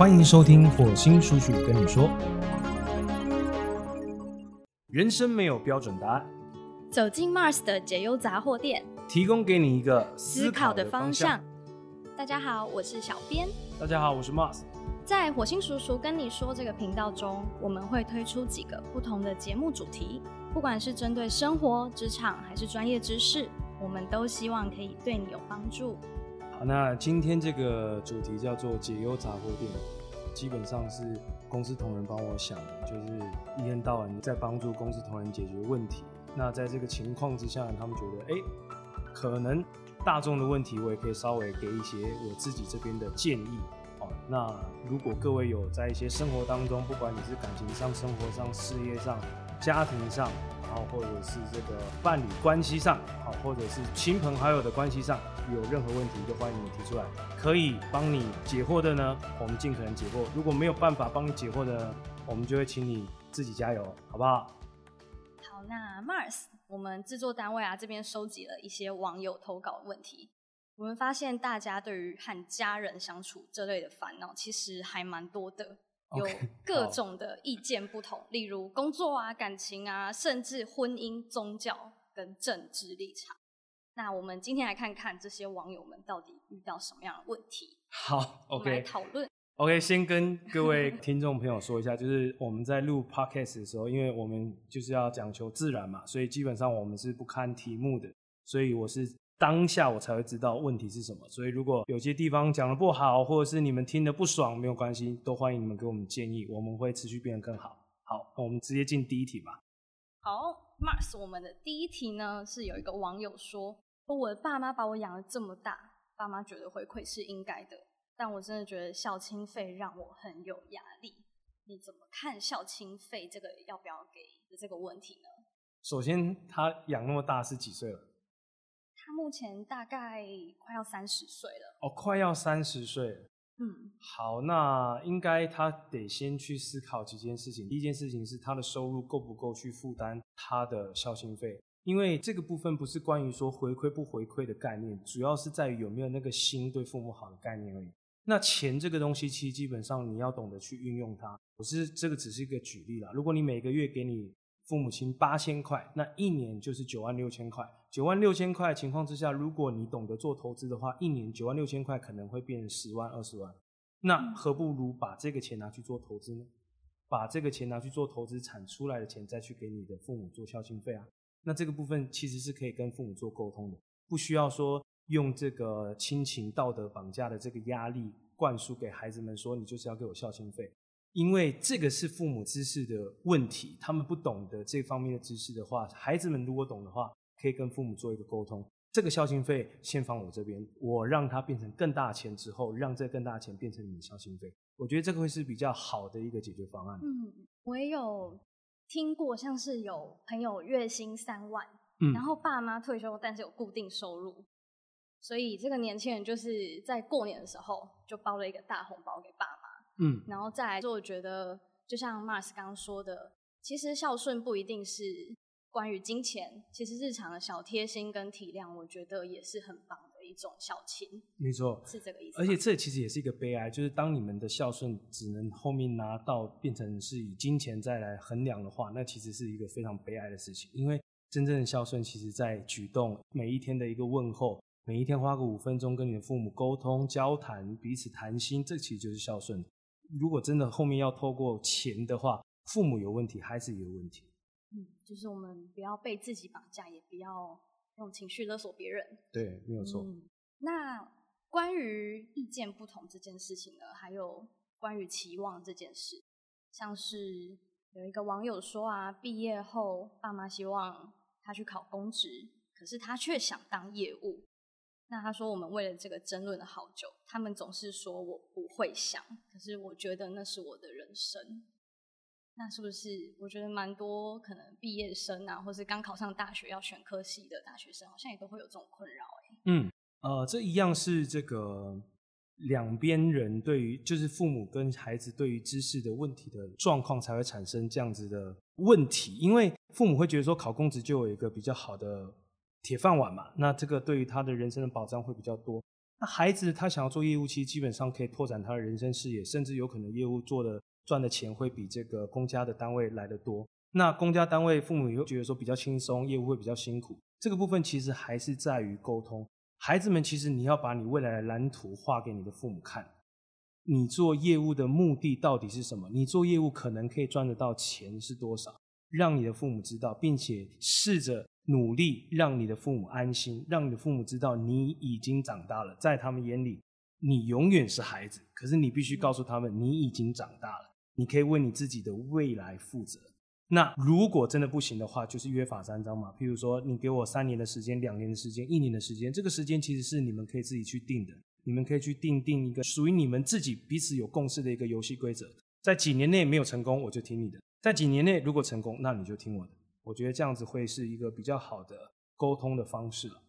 欢迎收听火星叔叔跟你说。人生没有标准答案，走进 Mars 的解忧杂货店，提供给你一个思考的方向。大家好，我是小编。大家好，我是 Mars。在火星叔叔跟你说这个频道中，我们会推出几个不同的节目主题，不管是针对生活、职场还是专业知识，我们都希望可以对你有帮助。那今天这个主题叫做解忧杂货店，基本上是公司同仁帮我想的，就是一天到晚在帮助公司同仁解决问题。那在这个情况之下，他们觉得，哎，可能大众的问题，我也可以稍微给一些我自己这边的建议。哦，那如果各位有在一些生活当中，不管你是感情上、生活上、事业上、家庭上，然后或者是这个伴侣关系上，好，或者是亲朋好友的关系上，有任何问题，都欢迎你提出来，可以帮你解惑的呢，我们尽可能解惑；如果没有办法帮你解惑的呢，我们就会请你自己加油，好不好？好，那 Mars，我们制作单位啊这边收集了一些网友投稿问题，我们发现大家对于和家人相处这类的烦恼，其实还蛮多的。有各种的意见不同，例如工作啊、感情啊，甚至婚姻、宗教跟政治立场。那我们今天来看看这些网友们到底遇到什么样的问题。好，OK，来讨论。OK，先跟各位听众朋友说一下，就是我们在录 Podcast 的时候，因为我们就是要讲求自然嘛，所以基本上我们是不看题目的，所以我是。当下我才会知道问题是什么，所以如果有些地方讲的不好，或者是你们听的不爽，没有关系，都欢迎你们给我们建议，我们会持续变得更好。好，那我们直接进第一题吧。好，Mars，我们的第一题呢是有一个网友说，我的爸妈把我养了这么大，爸妈觉得回馈是应该的，但我真的觉得孝亲费让我很有压力。你怎么看孝亲费这个要不要给的这个问题呢？首先，他养那么大是几岁了？他目前大概快要三十岁了。哦，快要三十岁。嗯，好，那应该他得先去思考几件事情。第一件事情是他的收入够不够去负担他的孝心费，因为这个部分不是关于说回馈不回馈的概念，主要是在于有没有那个心对父母好的概念而已。那钱这个东西，其实基本上你要懂得去运用它。我是这个只是一个举例啦。如果你每个月给你父母亲八千块，那一年就是九万六千块。九万六千块情况之下，如果你懂得做投资的话，一年九万六千块可能会变成十万、二十万。那何不如把这个钱拿去做投资呢？把这个钱拿去做投资，产出来的钱再去给你的父母做孝心费啊。那这个部分其实是可以跟父母做沟通的，不需要说用这个亲情道德绑架的这个压力灌输给孩子们，说你就是要给我孝心费。因为这个是父母知识的问题，他们不懂得这方面的知识的话，孩子们如果懂的话。可以跟父母做一个沟通，这个孝心费先放我这边，我让它变成更大钱之后，让这更大钱变成你的孝心费。我觉得这个会是比较好的一个解决方案。嗯，我也有听过，像是有朋友月薪三万，然后爸妈退休，但是有固定收入，所以这个年轻人就是在过年的时候就包了一个大红包给爸妈。嗯，然后再来，就我觉得，就像 Mars 刚刚说的，其实孝顺不一定是。关于金钱，其实日常的小贴心跟体谅，我觉得也是很棒的一种孝亲。没错，是这个意思。而且这其实也是一个悲哀，就是当你们的孝顺只能后面拿到变成是以金钱再来衡量的话，那其实是一个非常悲哀的事情。因为真正的孝顺，其实在举动每一天的一个问候，每一天花个五分钟跟你的父母沟通交谈，彼此谈心，这其实就是孝顺。如果真的后面要透过钱的话，父母有问题，孩子也有问题。嗯，就是我们不要被自己绑架，也不要用情绪勒索别人。对，没有错。那关于意见不同这件事情呢，还有关于期望这件事，像是有一个网友说啊，毕业后爸妈希望他去考公职，可是他却想当业务。那他说，我们为了这个争论了好久，他们总是说我不会想，可是我觉得那是我的人生。那是不是我觉得蛮多可能毕业生啊，或是刚考上大学要选科系的大学生，好像也都会有这种困扰哎。嗯，呃，这一样是这个两边人对于就是父母跟孩子对于知识的问题的状况才会产生这样子的问题，因为父母会觉得说考公职就有一个比较好的铁饭碗嘛，那这个对于他的人生的保障会比较多。那孩子他想要做业务，其实基本上可以拓展他的人生视野，甚至有可能业务做的赚的钱会比这个公家的单位来的多。那公家单位父母又觉得说比较轻松，业务会比较辛苦。这个部分其实还是在于沟通。孩子们，其实你要把你未来的蓝图画给你的父母看。你做业务的目的到底是什么？你做业务可能可以赚得到钱是多少？让你的父母知道，并且试着努力让你的父母安心，让你的父母知道你已经长大了，在他们眼里你永远是孩子。可是你必须告诉他们，你已经长大了，你可以为你自己的未来负责。那如果真的不行的话，就是约法三章嘛。譬如说，你给我三年的时间、两年的时间、一年的时间，这个时间其实是你们可以自己去定的。你们可以去定定一个属于你们自己彼此有共识的一个游戏规则。在几年内没有成功，我就听你的；在几年内如果成功，那你就听我的。我觉得这样子会是一个比较好的沟通的方式了。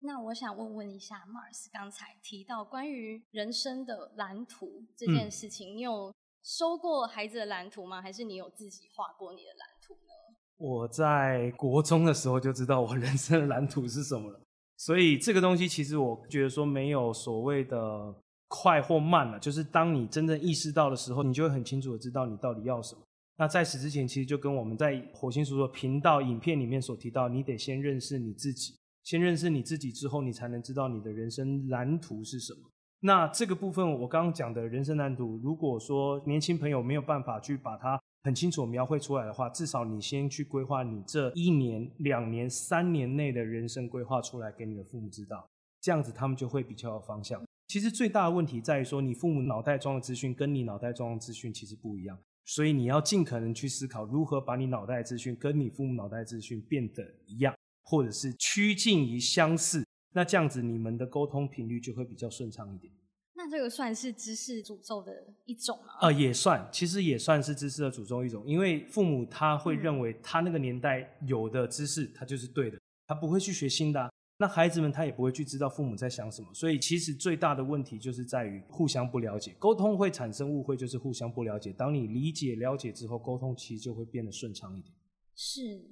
那我想问问一下，Mars 刚才提到关于人生的蓝图这件事情，你有收过孩子的蓝图吗？还是你有自己画过你的蓝图呢？我在国中的时候就知道我人生的蓝图是什么了。所以这个东西其实我觉得说没有所谓的快或慢了，就是当你真正意识到的时候，你就会很清楚的知道你到底要什么。那在此之前，其实就跟我们在火星叔叔频道影片里面所提到，你得先认识你自己，先认识你自己之后，你才能知道你的人生蓝图是什么。那这个部分我刚刚讲的人生蓝图，如果说年轻朋友没有办法去把它。很清楚描绘出来的话，至少你先去规划你这一年、两年、三年内的人生规划出来给你的父母知道，这样子他们就会比较有方向。其实最大的问题在于说，你父母脑袋装的资讯跟你脑袋装的资讯其实不一样，所以你要尽可能去思考如何把你脑袋资讯跟你父母脑袋资讯变得一样，或者是趋近于相似，那这样子你们的沟通频率就会比较顺畅一点。那这个算是知识诅咒的一种吗？呃，也算，其实也算是知识的诅咒一种，因为父母他会认为他那个年代有的知识，他就是对的，他不会去学新的。那孩子们他也不会去知道父母在想什么，所以其实最大的问题就是在于互相不了解，沟通会产生误会，就是互相不了解。当你理解了解之后，沟通其实就会变得顺畅一点。是，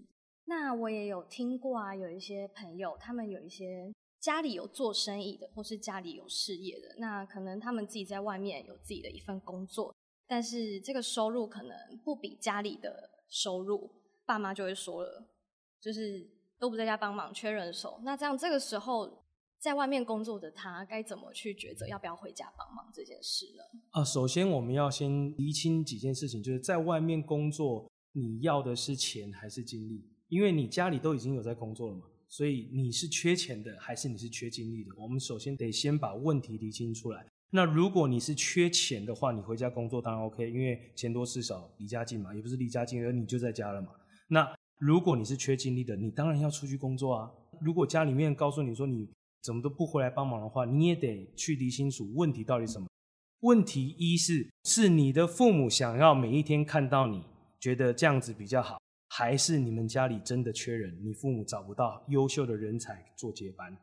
那我也有听过啊，有一些朋友他们有一些。家里有做生意的，或是家里有事业的，那可能他们自己在外面有自己的一份工作，但是这个收入可能不比家里的收入，爸妈就会说了，就是都不在家帮忙，缺人手。那这样这个时候，在外面工作的他该怎么去抉择要不要回家帮忙这件事呢？啊，首先我们要先厘清几件事情，就是在外面工作，你要的是钱还是精力？因为你家里都已经有在工作了嘛。所以你是缺钱的，还是你是缺精力的？我们首先得先把问题理清出来。那如果你是缺钱的话，你回家工作当然 OK，因为钱多事少，离家近嘛，也不是离家近，而你就在家了嘛。那如果你是缺精力的，你当然要出去工作啊。如果家里面告诉你说你怎么都不回来帮忙的话，你也得去理清楚问题到底什么。问题一是是你的父母想要每一天看到你，觉得这样子比较好。还是你们家里真的缺人，你父母找不到优秀的人才做接班，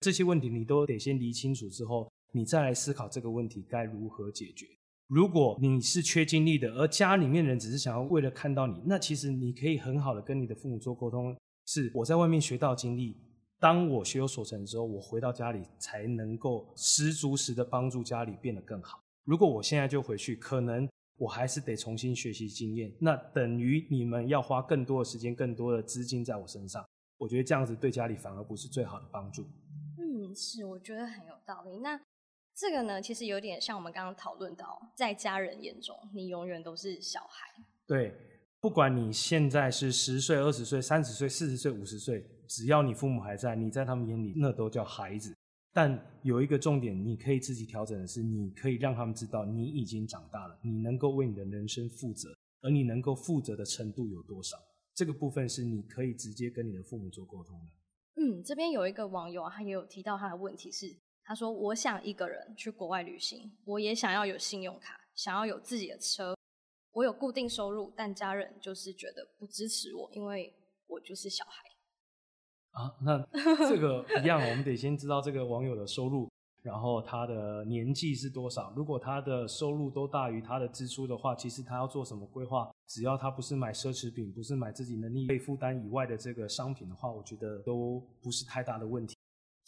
这些问题你都得先理清楚之后，你再来思考这个问题该如何解决。如果你是缺精力的，而家里面人只是想要为了看到你，那其实你可以很好的跟你的父母做沟通，是我在外面学到经历，当我学有所成之后，我回到家里才能够十足十的帮助家里变得更好。如果我现在就回去，可能。我还是得重新学习经验，那等于你们要花更多的时间、更多的资金在我身上。我觉得这样子对家里反而不是最好的帮助。嗯，是，我觉得很有道理。那这个呢，其实有点像我们刚刚讨论到，在家人眼中，你永远都是小孩。对，不管你现在是十岁、二十岁、三十岁、四十岁、五十岁，只要你父母还在，你在他们眼里那都叫孩子。但有一个重点，你可以自己调整的是，你可以让他们知道你已经长大了，你能够为你的人生负责，而你能够负责的程度有多少？这个部分是你可以直接跟你的父母做沟通的。嗯，这边有一个网友啊，他也有提到他的问题是，他说：“我想一个人去国外旅行，我也想要有信用卡，想要有自己的车，我有固定收入，但家人就是觉得不支持我，因为我就是小孩。”啊，那这个一样，我们得先知道这个网友的收入，然后他的年纪是多少。如果他的收入都大于他的支出的话，其实他要做什么规划，只要他不是买奢侈品，不是买自己能力可以负担以外的这个商品的话，我觉得都不是太大的问题。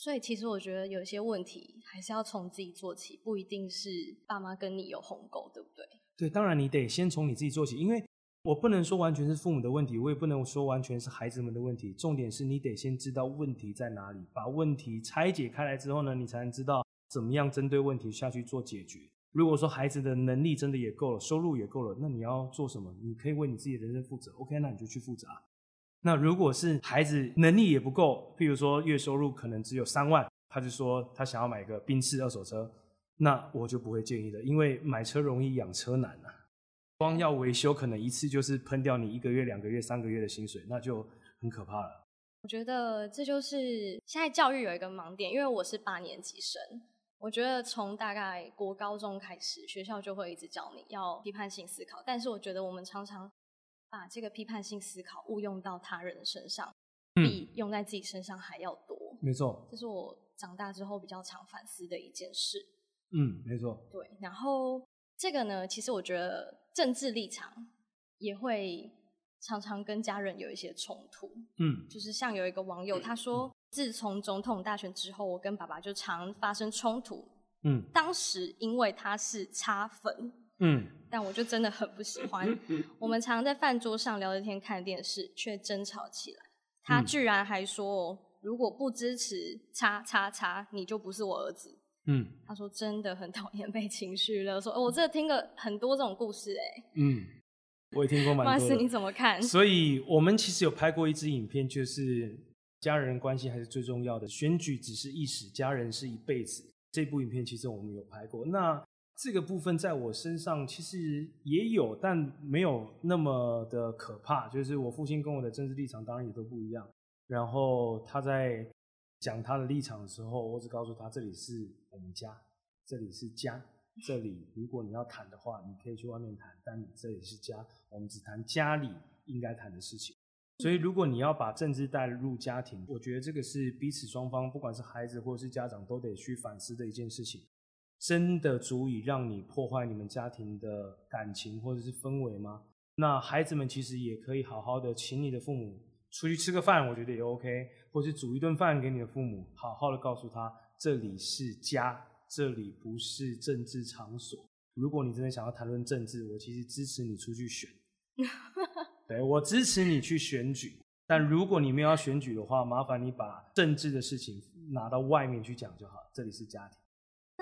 所以其实我觉得有一些问题还是要从自己做起，不一定是爸妈跟你有鸿沟，对不对？对，当然你得先从你自己做起，因为我不能说完全是父母的问题，我也不能说完全是孩子们的问题。重点是你得先知道问题在哪里，把问题拆解开来之后呢，你才能知道怎么样针对问题下去做解决。如果说孩子的能力真的也够了，收入也够了，那你要做什么？你可以为你自己的人生负责。OK，那你就去负责。那如果是孩子能力也不够，譬如说月收入可能只有三万，他就说他想要买个宾士二手车，那我就不会建议的，因为买车容易养车难啊。光要维修可能一次就是喷掉你一个月、两个月、三个月的薪水，那就很可怕了。我觉得这就是现在教育有一个盲点，因为我是八年级生，我觉得从大概国高中开始，学校就会一直教你要批判性思考，但是我觉得我们常常。把这个批判性思考误用到他人身上，比用在自己身上还要多。没错，这是我长大之后比较常反思的一件事。嗯，没错。对，然后这个呢，其实我觉得政治立场也会常常跟家人有一些冲突。嗯，就是像有一个网友他说，自从总统大选之后，我跟爸爸就常发生冲突。嗯，当时因为他是擦粉。嗯，但我就真的很不喜欢。我们常在饭桌上聊着天、看电视，却争吵起来。他居然还说：“如果不支持叉叉叉，你就不是我儿子。”嗯，他说真的很讨厌被情绪勒索。我这听了很多这种故事，哎，嗯，我也听过蛮多。马斯，你怎么看？所以我们其实有拍过一支影片，就是家人关系还是最重要的，选举只是一时，家人是一辈子。这部影片其实我们有拍过。那这个部分在我身上其实也有，但没有那么的可怕。就是我父亲跟我的政治立场当然也都不一样。然后他在讲他的立场的时候，我只告诉他这里是我们家，这里是家，这里如果你要谈的话，你可以去外面谈，但这里是家，我们只谈家里应该谈的事情。所以如果你要把政治带入家庭，我觉得这个是彼此双方，不管是孩子或是家长，都得去反思的一件事情。真的足以让你破坏你们家庭的感情或者是氛围吗？那孩子们其实也可以好好的请你的父母出去吃个饭，我觉得也 OK，或是煮一顿饭给你的父母，好好的告诉他这里是家，这里不是政治场所。如果你真的想要谈论政治，我其实支持你出去选，对我支持你去选举。但如果你没有要选举的话，麻烦你把政治的事情拿到外面去讲就好，这里是家庭。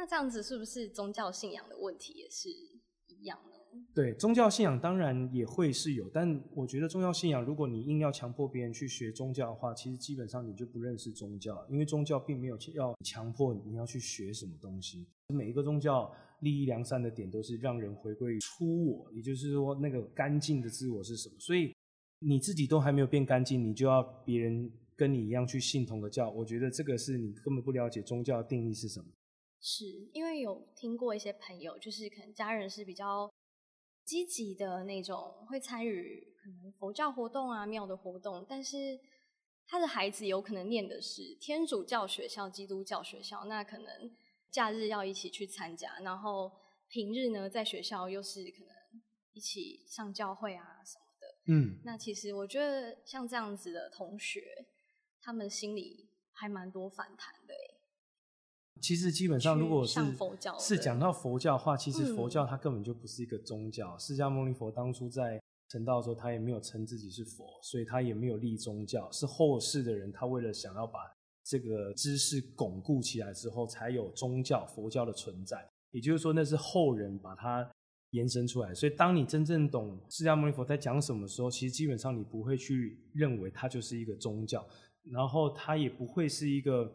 那这样子是不是宗教信仰的问题也是一样呢？对，宗教信仰当然也会是有，但我觉得宗教信仰，如果你硬要强迫别人去学宗教的话，其实基本上你就不认识宗教，因为宗教并没有要强迫你要去学什么东西。每一个宗教利益良善的点都是让人回归出我，也就是说那个干净的自我是什么。所以你自己都还没有变干净，你就要别人跟你一样去信同个教，我觉得这个是你根本不了解宗教的定义是什么。是因为有听过一些朋友，就是可能家人是比较积极的那种，会参与可能佛教活动啊、庙的活动，但是他的孩子有可能念的是天主教学校、基督教学校，那可能假日要一起去参加，然后平日呢在学校又是可能一起上教会啊什么的。嗯，那其实我觉得像这样子的同学，他们心里还蛮多反弹的。其实基本上，如果是是讲到佛教的话，其实佛教它根本就不是一个宗教。释迦牟尼佛当初在成道的时候，他也没有称自己是佛，所以他也没有立宗教。是后世的人，他为了想要把这个知识巩固起来之后，才有宗教佛教的存在。也就是说，那是后人把它延伸出来。所以，当你真正懂释迦牟尼佛在讲什么时候，其实基本上你不会去认为它就是一个宗教，然后它也不会是一个。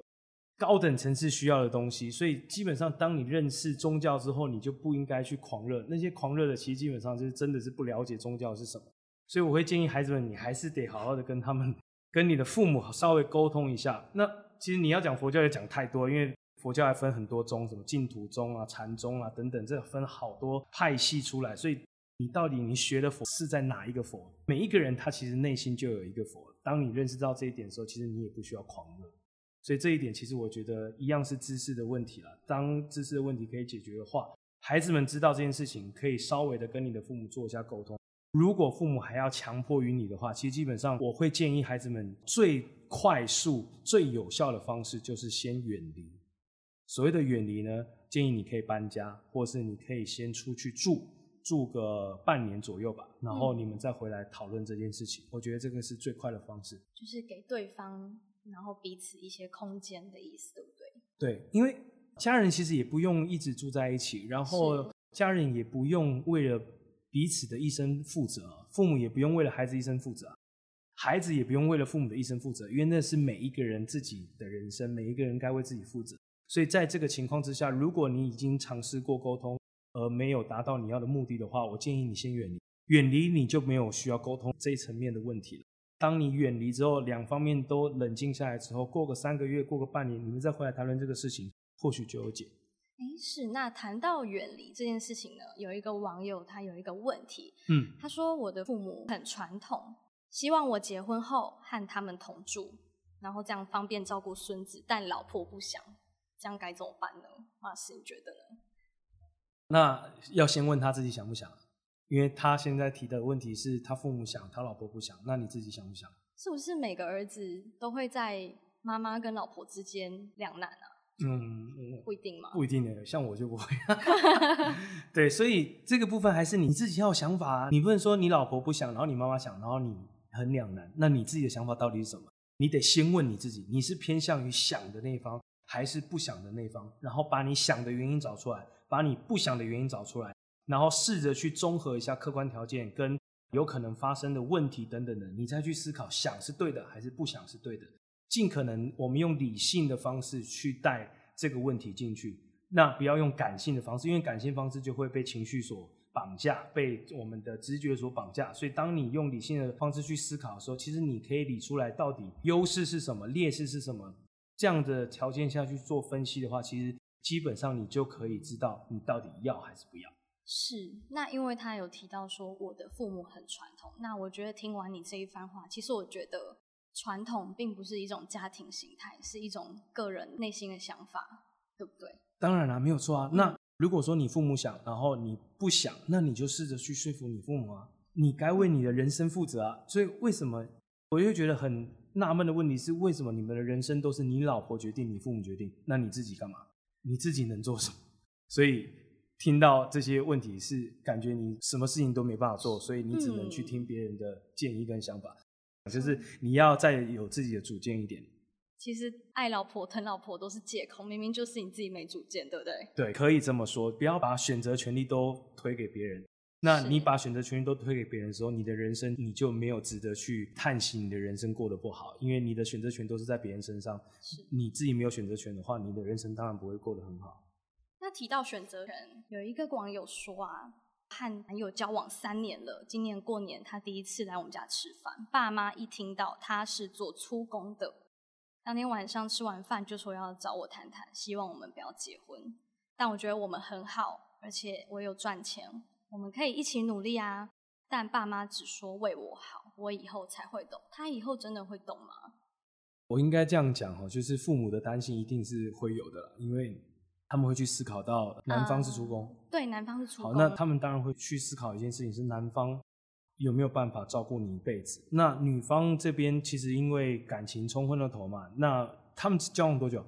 高等层次需要的东西，所以基本上，当你认识宗教之后，你就不应该去狂热。那些狂热的，其实基本上就是真的是不了解宗教是什么。所以我会建议孩子们，你还是得好好的跟他们、跟你的父母稍微沟通一下。那其实你要讲佛教也讲太多，因为佛教还分很多宗，什么净土宗啊、禅宗啊等等，这分好多派系出来。所以你到底你学的佛是在哪一个佛？每一个人他其实内心就有一个佛。当你认识到这一点的时候，其实你也不需要狂热。所以这一点其实我觉得一样是知识的问题了。当知识的问题可以解决的话，孩子们知道这件事情，可以稍微的跟你的父母做一下沟通，如果父母还要强迫于你的话，其实基本上我会建议孩子们最快速、最有效的方式就是先远离。所谓的远离呢，建议你可以搬家，或是你可以先出去住，住个半年左右吧，然后你们再回来讨论这件事情。我觉得这个是最快的方式，就是给对方，然后彼此一些空间的意思，对不对？对，因为家人其实也不用一直住在一起，然后家人也不用为了。彼此的一生负责，父母也不用为了孩子一生负责，孩子也不用为了父母的一生负责，因为那是每一个人自己的人生，每一个人该为自己负责。所以在这个情况之下，如果你已经尝试过沟通，而没有达到你要的目的的话，我建议你先远离，远离你就没有需要沟通这一层面的问题了。当你远离之后，两方面都冷静下来之后，过个三个月，过个半年，你们再回来谈论这个事情，或许就有解。哎，是那谈到远离这件事情呢，有一个网友他有一个问题，嗯，他说我的父母很传统，希望我结婚后和他们同住，然后这样方便照顾孙子，但老婆不想，这样该怎么办呢？马斯，你觉得呢？那要先问他自己想不想，因为他现在提的问题是他父母想，他老婆不想，那你自己想不想？是不是每个儿子都会在妈妈跟老婆之间两难啊？嗯，不一定嘛，不一定的，像我就不会。对，所以这个部分还是你自己要有想法啊。你不能说你老婆不想，然后你妈妈想，然后你很两难。那你自己的想法到底是什么？你得先问你自己，你是偏向于想的那一方，还是不想的那一方？然后把你想的原因找出来，把你不想的原因找出来，然后试着去综合一下客观条件跟有可能发生的问题等等的，你再去思考想是对的还是不想是对的。尽可能，我们用理性的方式去带这个问题进去，那不要用感性的方式，因为感性方式就会被情绪所绑架，被我们的直觉所绑架。所以，当你用理性的方式去思考的时候，其实你可以理出来到底优势是什么，劣势是什么。这样的条件下去做分析的话，其实基本上你就可以知道你到底要还是不要。是，那因为他有提到说我的父母很传统，那我觉得听完你这一番话，其实我觉得。传统并不是一种家庭形态，是一种个人内心的想法，对不对？当然啦，没有错啊。那如果说你父母想，然后你不想，那你就试着去说服你父母啊。你该为你的人生负责啊。所以为什么我又觉得很纳闷的问题是，为什么你们的人生都是你老婆决定，你父母决定？那你自己干嘛？你自己能做什么？所以听到这些问题是感觉你什么事情都没办法做，所以你只能去听别人的建议跟想法。就是你要再有自己的主见一点。其实爱老婆疼老婆都是借口，明明就是你自己没主见，对不对？对，可以这么说。不要把选择权利都推给别人。那你把选择权利都推给别人的时候，你的人生你就没有值得去叹息你的人生过得不好，因为你的选择权都是在别人身上。你自己没有选择权的话，你的人生当然不会过得很好。提到选择权，有一个网友说啊。和男友交往三年了，今年过年他第一次来我们家吃饭，爸妈一听到他是做粗工的，当天晚上吃完饭就说要找我谈谈，希望我们不要结婚。但我觉得我们很好，而且我有赚钱，我们可以一起努力啊。但爸妈只说为我好，我以后才会懂。他以后真的会懂吗？我应该这样讲哈，就是父母的担心一定是会有的，因为。他们会去思考到男方是出工，对，男方是出工。好，那他们当然会去思考一件事情：是男方有没有办法照顾你一辈子？那女方这边其实因为感情冲昏了头嘛，那他们交往多久？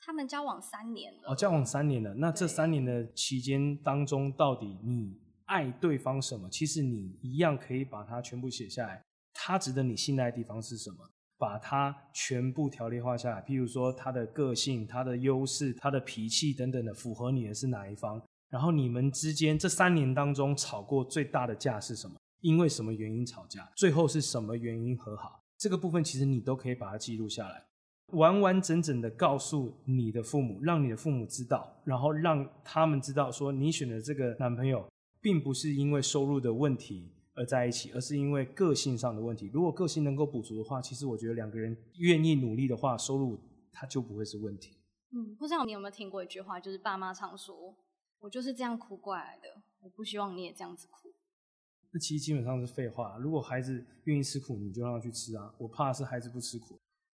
他们交往三年了。哦，交往三年了。那这三年的期间当中，到底你爱对方什么？其实你一样可以把它全部写下来。他值得你信赖的地方是什么？把它全部条列化下来，譬如说他的个性、他的优势、他的脾气等等的，符合你的是哪一方？然后你们之间这三年当中吵过最大的架是什么？因为什么原因吵架？最后是什么原因和好？这个部分其实你都可以把它记录下来，完完整整的告诉你的父母，让你的父母知道，然后让他们知道说你选的这个男朋友，并不是因为收入的问题。而在一起，而是因为个性上的问题。如果个性能够补足的话，其实我觉得两个人愿意努力的话，收入它就不会是问题。嗯，不知道你有没有听过一句话，就是爸妈常说：“我就是这样苦过来的，我不希望你也这样子苦。”那其实基本上是废话。如果孩子愿意吃苦，你就让他去吃啊。我怕是孩子不吃苦。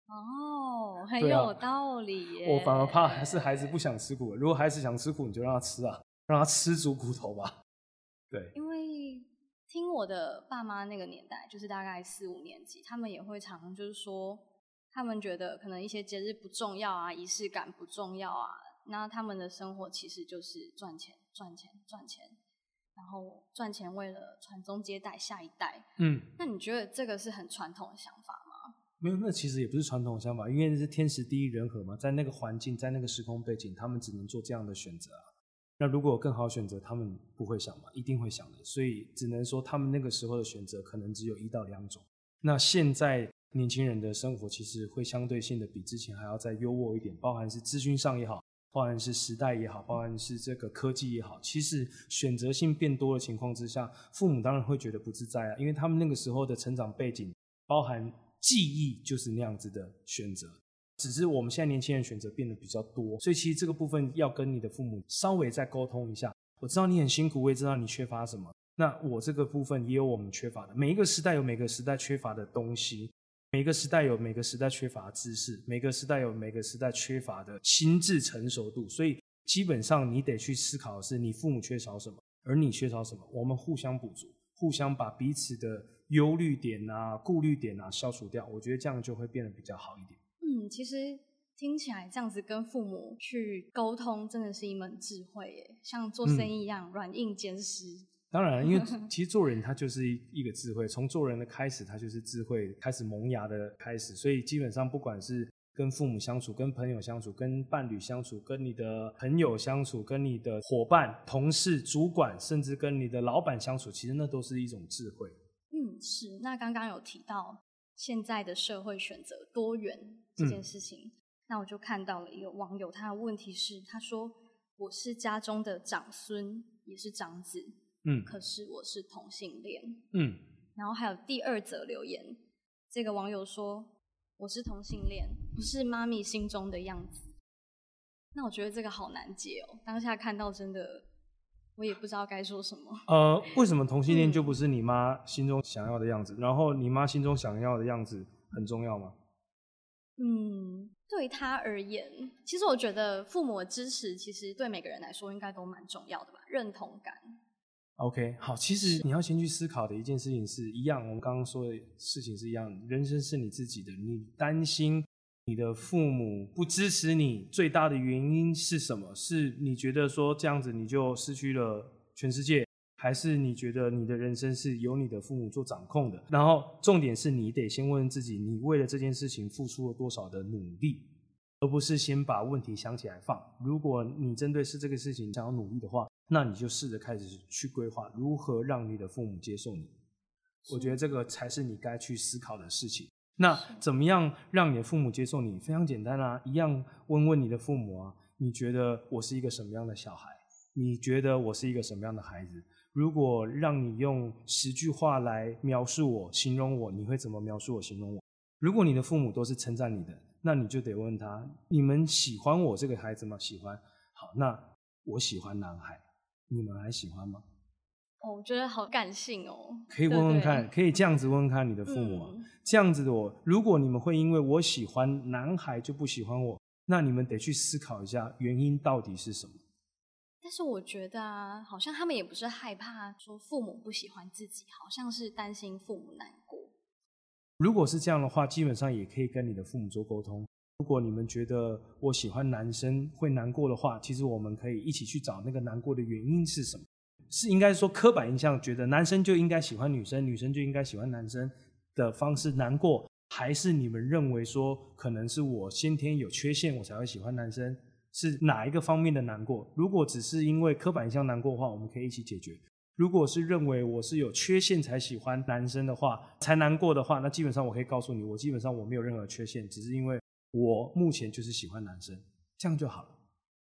哦，很有道理耶。我反而怕是孩子不想吃苦。如果孩子想吃苦，你就让他吃啊，让他吃足苦头吧。对。因为。听我的爸妈那个年代，就是大概四五年级，他们也会常就是说，他们觉得可能一些节日不重要啊，仪式感不重要啊，那他们的生活其实就是赚钱、赚钱、赚钱，然后赚钱为了传宗接代下一代。嗯，那你觉得这个是很传统的想法吗？没有，那其实也不是传统的想法，因为是天时地利人和嘛，在那个环境，在那个时空背景，他们只能做这样的选择啊。那如果有更好选择，他们不会想吗？一定会想的。所以只能说，他们那个时候的选择可能只有一到两种。那现在年轻人的生活其实会相对性的比之前还要再优渥一点，包含是资讯上也好，包含是时代也好，包含是这个科技也好，其实选择性变多的情况之下，父母当然会觉得不自在啊，因为他们那个时候的成长背景，包含记忆就是那样子的选择。只是我们现在年轻人选择变得比较多，所以其实这个部分要跟你的父母稍微再沟通一下。我知道你很辛苦，我也知道你缺乏什么。那我这个部分也有我们缺乏的。每一个时代有每个时代缺乏的东西，每个时代有每个时代缺乏的知识，每个时代有每个时代缺乏的心智成熟度。所以基本上你得去思考的是，你父母缺少什么，而你缺少什么，我们互相补足，互相把彼此的忧虑点啊、顾虑点啊消除掉。我觉得这样就会变得比较好一点。嗯，其实听起来这样子跟父母去沟通，真的是一门智慧耶，像做生意一样，软硬兼施。当然，因为其 实做人他就是一一个智慧，从做人的开始，他就是智慧开始萌芽的开始。所以基本上，不管是跟父母相处、跟朋友相处、跟伴侣相处、跟你的朋友相处、跟你的伙伴、同事、主管，甚至跟你的老板相处，其实那都是一种智慧。嗯，是。那刚刚有提到现在的社会选择多元这件事情，那我就看到了一个网友，他的问题是，他说我是家中的长孙，也是长子，嗯可是我是同性恋。嗯然后还有第二则留言，这个网友说我是同性恋，不是妈咪心中的样子。那我觉得这个好难解哦，当下看到真的，我也不知道该说什么。呃，为什么同性恋嗯就不是你妈心中想要的样子？然后你妈心中想要的样子很重要吗？嗯，对他而言，其实我觉得父母的支持，其实对每个人来说应该都蛮重要的吧，认同感。OK，好，其实你要先去思考的一件事情是一样，我们刚刚说的事情是一样，人生是你自己的，你担心你的父母不支持你，最大的原因是什么？是你觉得说这样子你就失去了全世界，还是你觉得你的人生是由你的父母做掌控的？然后重点是你得先问自己，你为了这件事情付出了多少的努力，而不是先把问题想起来放。如果你针对是这个事情想要努力的话，那你就试着开始去规划如何让你的父母接受你。我觉得这个才是你该去思考的事情。那怎么样让你的父母接受你？非常简单啊，一样问问你的父母啊，你觉得我是一个什么样的小孩？你觉得我是一个什么样的孩子？如果让你用十句话来描述我、形容我，你会怎么描述我、形容我？如果你的父母都是称赞你的，那你就得问他：你们喜欢我这个孩子吗？喜欢。好，那我喜欢男孩，你们还喜欢吗？哦，我觉得好感性哦。可以问问看，对可以这样子问问看你的父母啊。嗯这样子的我，如果你们会因为我喜欢男孩就不喜欢我，那你们得去思考一下原因到底是什么。但是我觉得啊，好像他们也不是害怕说父母不喜欢自己，好像是担心父母难过。如果是这样的话，基本上也可以跟你的父母做沟通。如果你们觉得我喜欢男生会难过的话，其实我们可以一起去找那个难过的原因是什么。是应该说刻板印象，觉得男生就应该喜欢女生，女生就应该喜欢男生的方式难过，还是你们认为说可能是我先天有缺陷，我才会喜欢男生？是哪一个方面的难过？如果只是因为刻板印象难过的话，我们可以一起解决。如果是认为我是有缺陷才喜欢男生的话，才难过的话，那基本上我可以告诉你，我基本上我没有任何缺陷，只是因为我目前就是喜欢男生，这样就好了。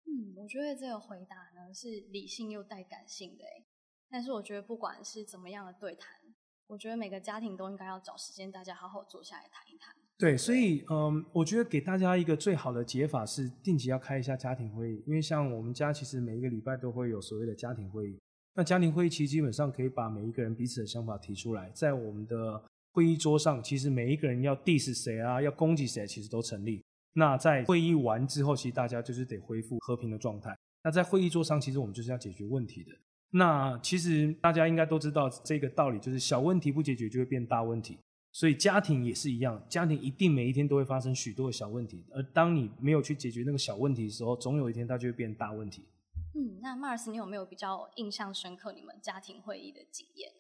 嗯，我觉得这个回答呢是理性又带感性的诶但是我觉得不管是怎么样的对谈，我觉得每个家庭都应该要找时间，大家好好坐下来谈一谈。对，所以嗯，我觉得给大家一个最好的解法是定期要开一下家庭会议，因为像我们家其实每一个礼拜都会有所谓的家庭会议。那家庭会议其实基本上可以把每一个人彼此的想法提出来，在我们的会议桌上，其实每一个人要 diss 谁啊，要攻击谁，其实都成立。那在会议完之后，其实大家就是得恢复和平的状态。那在会议桌上，其实我们就是要解决问题的。那其实大家应该都知道这个道理，就是小问题不解决就会变大问题。所以家庭也是一样，家庭一定每一天都会发生许多的小问题，而当你没有去解决那个小问题的时候，总有一天它就会变大问题。嗯，那 Mars，你有没有比较印象深刻你们家庭会议的经验？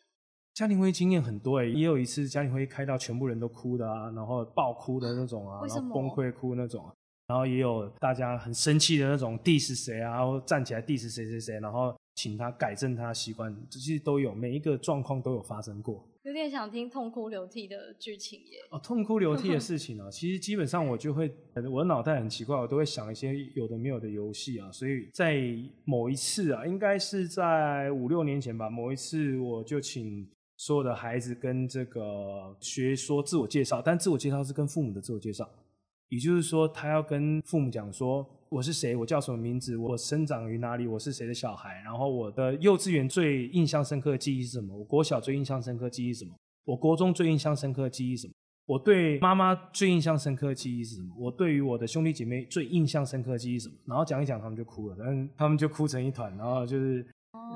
家庭会议经验很多哎，也有一次家庭会议开到全部人都哭的啊，然后爆哭的那种啊，然后崩溃哭那种，然后也有大家很生气的那种 diss 谁啊，然后站起来 diss 谁谁谁，然后请他改正他的习惯，这些都有，每一个状况都有发生过。有点想听痛哭流涕的剧情耶！哦，痛哭流涕的事情啊，其实基本上我就会，我的脑袋很奇怪，我都会想一些有的没有的游戏啊。所以在某一次啊，应该是在五六年前吧，某一次我就请所有的孩子跟这个学说自我介绍，但自我介绍是跟父母的自我介绍，也就是说他要跟父母讲说。我是谁？我叫什么名字？我生长于哪里？我是谁的小孩？然后我的幼稚园最印象深刻的记忆是什么？我国小最印象深刻记忆是什么？我国中最印象深刻的记忆是什么？我对妈妈最印象深刻的记忆是什么？我对于我的兄弟姐妹最印象深刻的记忆是什么？然后讲一讲，他们就哭了，但他们就哭成一团。然后就是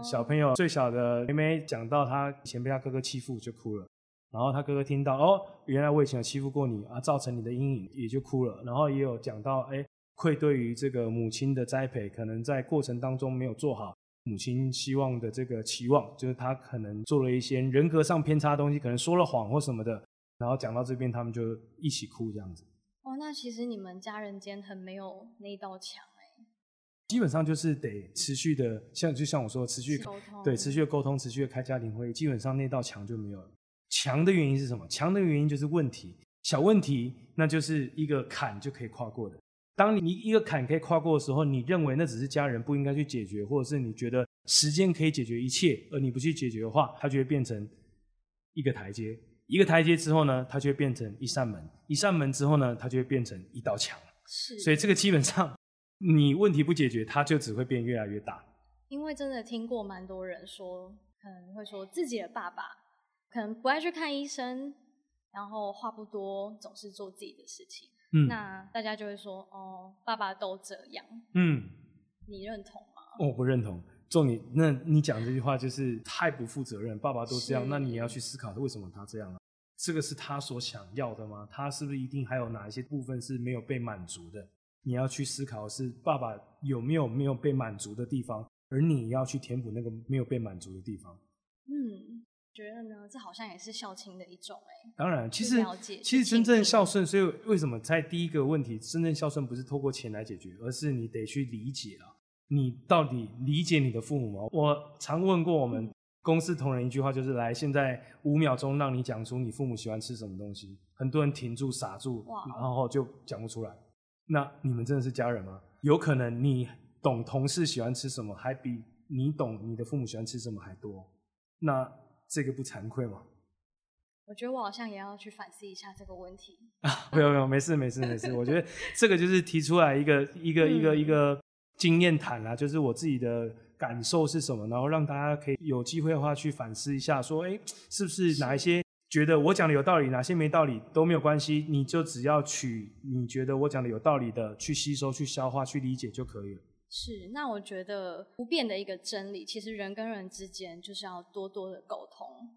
小朋友最小的妹妹讲到她以前被她哥哥欺负就哭了，然后他哥哥听到哦，原来我以前有欺负过你啊，造成你的阴影也就哭了。然后也有讲到哎。愧对于这个母亲的栽培，可能在过程当中没有做好母亲希望的这个期望，就是他可能做了一些人格上偏差的东西，可能说了谎或什么的。然后讲到这边，他们就一起哭这样子。哦，那其实你们家人间很没有那道墙哎。基本上就是得持续的，像就像我说，持续沟通，对，持续的沟通，持续的开家庭会议，基本上那道墙就没有了。墙的原因是什么？墙的原因就是问题，小问题，那就是一个坎就可以跨过的。当你一个坎可以跨过的时候，你认为那只是家人不应该去解决，或者是你觉得时间可以解决一切，而你不去解决的话，它就会变成一个台阶。一个台阶之后呢，它就会变成一扇门。一扇门之后呢，它就会变成一道墙。是。所以这个基本上，你问题不解决，它就只会变越来越大。因为真的听过蛮多人说，可能会说自己的爸爸可能不爱去看医生，然后话不多，总是做自己的事情。那大家就会说，哦，爸爸都这样。嗯，你认同吗？我不认同。重点，那你讲这句话就是太不负责任。爸爸都这样，那你也要去思考，为什么他这样啊？这个是他所想要的吗？他是不是一定还有哪一些部分是没有被满足的？你要去思考，是爸爸有没有没有被满足的地方，而你要去填补那个没有被满足的地方。嗯。觉得呢，这好像也是孝亲的一种哎。当然，其实其实真正孝顺，所以为什么在第一个问题，真正孝顺不是透过钱来解决，而是你得去理解啊，你到底理解你的父母吗？我常问过我们公司同仁一句话，就是来，现在五秒钟让你讲出你父母喜欢吃什么东西，很多人停住傻住，然后就讲不出来。那你们真的是家人吗？有可能你懂同事喜欢吃什么，还比你懂你的父母喜欢吃什么还多。那这个不惭愧吗？我觉得我好像也要去反思一下这个问题。啊，没有没有，没事没事没事。我觉得 这个就是提出来一个一个一个一个经验谈啦，就是我自己的感受是什么，然后让大家可以有机会的话去反思一下，说，哎，是不是哪一些觉得我讲的有道理，哪些没道理都没有关系，你就只要取你觉得我讲的有道理的去吸收、去消化、去理解就可以了。是，那我觉得不变的一个真理，其实人跟人之间就是要多多的沟通，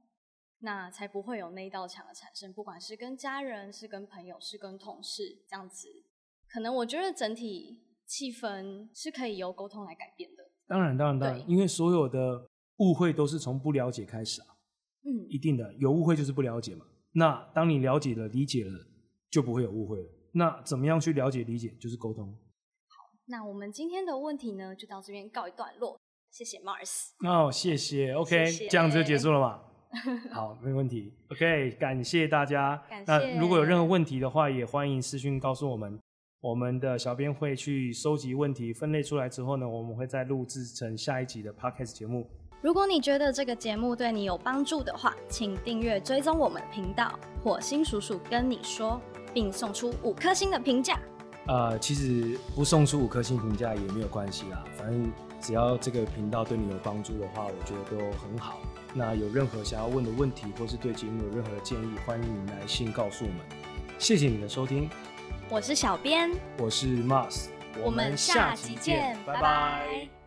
那才不会有那一道墙的产生。不管是跟家人，是跟朋友，是跟同事，这样子，可能我觉得整体气氛是可以由沟通来改变的。当然，当然，当然，因为所有的误会都是从不了解开始啊。嗯，一定的，有误会就是不了解嘛。那当你了解了、理解了，就不会有误会了。那怎么样去了解、理解，就是沟通。那我们今天的问题呢，就到这边告一段落。谢谢 Mars。哦，谢谢。OK，这样子就结束了嘛？好，没问题。OK，感谢大家。那如果有任何问题的话，也欢迎私讯告诉我们。我们的小编会去收集问题，分类出来之后呢，我们会再录制成下一集的 Podcast 节目。如果你觉得这个节目对你有帮助的话，请订阅追踪我们频道。火星叔叔跟你说，并送出五颗星的评价。呃，其实不送出五颗星评价也没有关系啦，反正只要这个频道对你有帮助的话，我觉得都很好。那有任何想要问的问题，或是对节目有任何的建议，欢迎来信告诉我们。谢谢你的收听，我是小编，我是 Mars，我们下期见，拜拜。